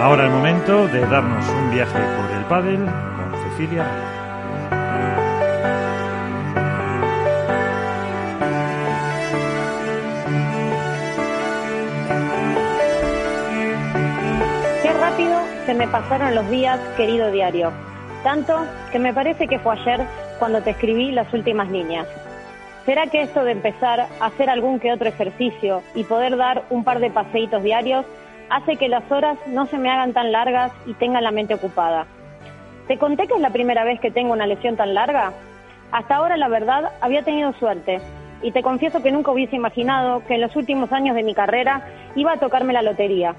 Ahora el momento de darnos un viaje por el pádel con Cecilia. Qué rápido se me pasaron los días, querido diario. Tanto que me parece que fue ayer cuando te escribí las últimas líneas. ¿Será que esto de empezar a hacer algún que otro ejercicio y poder dar un par de paseitos diarios hace que las horas no se me hagan tan largas y tenga la mente ocupada? ¿Te conté que es la primera vez que tengo una lesión tan larga? Hasta ahora, la verdad, había tenido suerte y te confieso que nunca hubiese imaginado que en los últimos años de mi carrera iba a tocarme la lotería.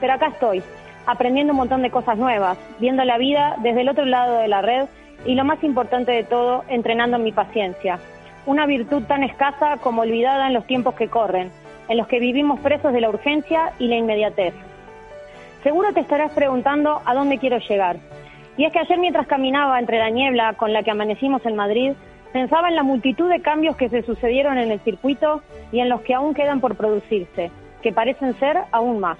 Pero acá estoy, aprendiendo un montón de cosas nuevas, viendo la vida desde el otro lado de la red y lo más importante de todo, entrenando mi paciencia una virtud tan escasa como olvidada en los tiempos que corren, en los que vivimos presos de la urgencia y la inmediatez. Seguro te estarás preguntando a dónde quiero llegar. Y es que ayer mientras caminaba entre la niebla con la que amanecimos en Madrid, pensaba en la multitud de cambios que se sucedieron en el circuito y en los que aún quedan por producirse, que parecen ser aún más.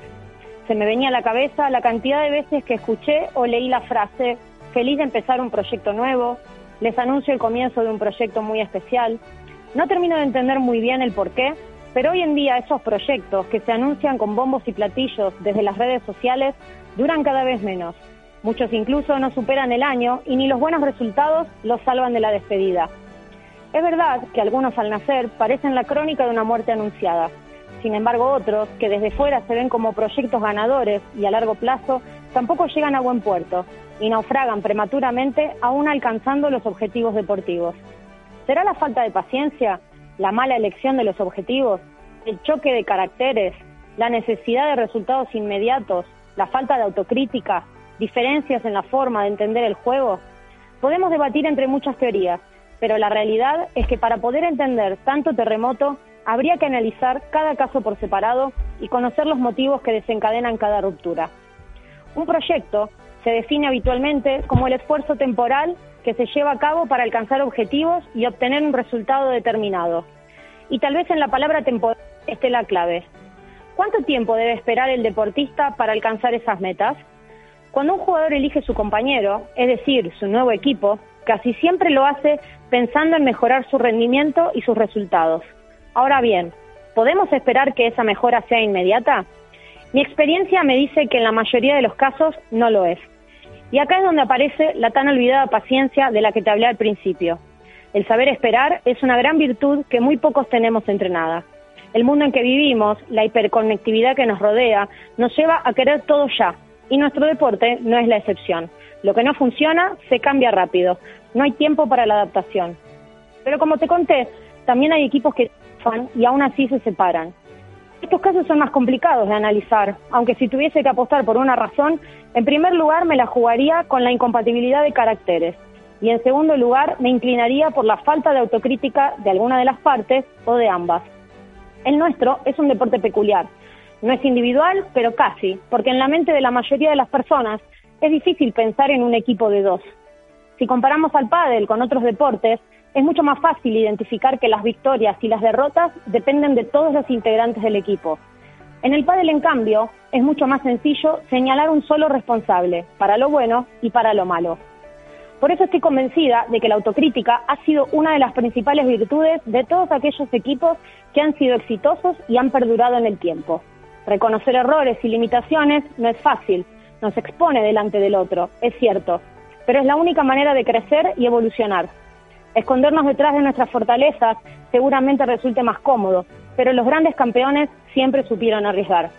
Se me venía a la cabeza la cantidad de veces que escuché o leí la frase, feliz de empezar un proyecto nuevo, les anuncio el comienzo de un proyecto muy especial. No termino de entender muy bien el por qué, pero hoy en día esos proyectos que se anuncian con bombos y platillos desde las redes sociales duran cada vez menos. Muchos incluso no superan el año y ni los buenos resultados los salvan de la despedida. Es verdad que algunos al nacer parecen la crónica de una muerte anunciada. Sin embargo, otros, que desde fuera se ven como proyectos ganadores y a largo plazo, tampoco llegan a buen puerto y naufragan prematuramente aún alcanzando los objetivos deportivos. ¿Será la falta de paciencia, la mala elección de los objetivos, el choque de caracteres, la necesidad de resultados inmediatos, la falta de autocrítica, diferencias en la forma de entender el juego? Podemos debatir entre muchas teorías, pero la realidad es que para poder entender tanto terremoto habría que analizar cada caso por separado y conocer los motivos que desencadenan cada ruptura. Un proyecto se define habitualmente como el esfuerzo temporal que se lleva a cabo para alcanzar objetivos y obtener un resultado determinado. Y tal vez en la palabra temporal esté la clave. ¿Cuánto tiempo debe esperar el deportista para alcanzar esas metas? Cuando un jugador elige su compañero, es decir, su nuevo equipo, casi siempre lo hace pensando en mejorar su rendimiento y sus resultados. Ahora bien, ¿podemos esperar que esa mejora sea inmediata? Mi experiencia me dice que en la mayoría de los casos no lo es. Y acá es donde aparece la tan olvidada paciencia de la que te hablé al principio. El saber esperar es una gran virtud que muy pocos tenemos entrenada. El mundo en que vivimos, la hiperconectividad que nos rodea, nos lleva a querer todo ya, y nuestro deporte no es la excepción. Lo que no funciona se cambia rápido, no hay tiempo para la adaptación. Pero como te conté, también hay equipos que fan y aún así se separan. Estos casos son más complicados de analizar, aunque si tuviese que apostar por una razón, en primer lugar me la jugaría con la incompatibilidad de caracteres y en segundo lugar me inclinaría por la falta de autocrítica de alguna de las partes o de ambas. El nuestro es un deporte peculiar. No es individual, pero casi, porque en la mente de la mayoría de las personas es difícil pensar en un equipo de dos. Si comparamos al pádel con otros deportes, es mucho más fácil identificar que las victorias y las derrotas dependen de todos los integrantes del equipo. En el pádel, en cambio, es mucho más sencillo señalar un solo responsable, para lo bueno y para lo malo. Por eso estoy convencida de que la autocrítica ha sido una de las principales virtudes de todos aquellos equipos que han sido exitosos y han perdurado en el tiempo. Reconocer errores y limitaciones no es fácil, nos expone delante del otro, es cierto, pero es la única manera de crecer y evolucionar. Escondernos detrás de nuestras fortalezas seguramente resulte más cómodo, pero los grandes campeones siempre supieron arriesgar.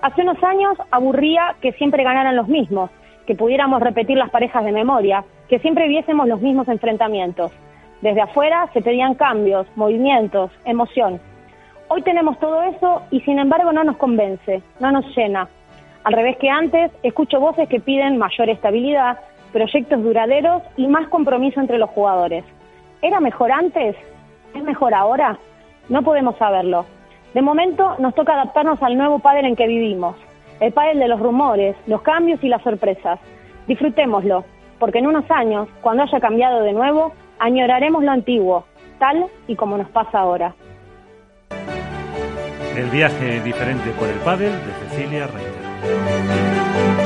Hace unos años aburría que siempre ganaran los mismos, que pudiéramos repetir las parejas de memoria, que siempre viésemos los mismos enfrentamientos. Desde afuera se pedían cambios, movimientos, emoción. Hoy tenemos todo eso y sin embargo no nos convence, no nos llena. Al revés que antes, escucho voces que piden mayor estabilidad, proyectos duraderos y más compromiso entre los jugadores. ¿Era mejor antes? ¿Es mejor ahora? No podemos saberlo. De momento nos toca adaptarnos al nuevo pádel en que vivimos, el pádel de los rumores, los cambios y las sorpresas. Disfrutémoslo, porque en unos años, cuando haya cambiado de nuevo, añoraremos lo antiguo, tal y como nos pasa ahora. El viaje diferente por el pádel de Cecilia Reiter.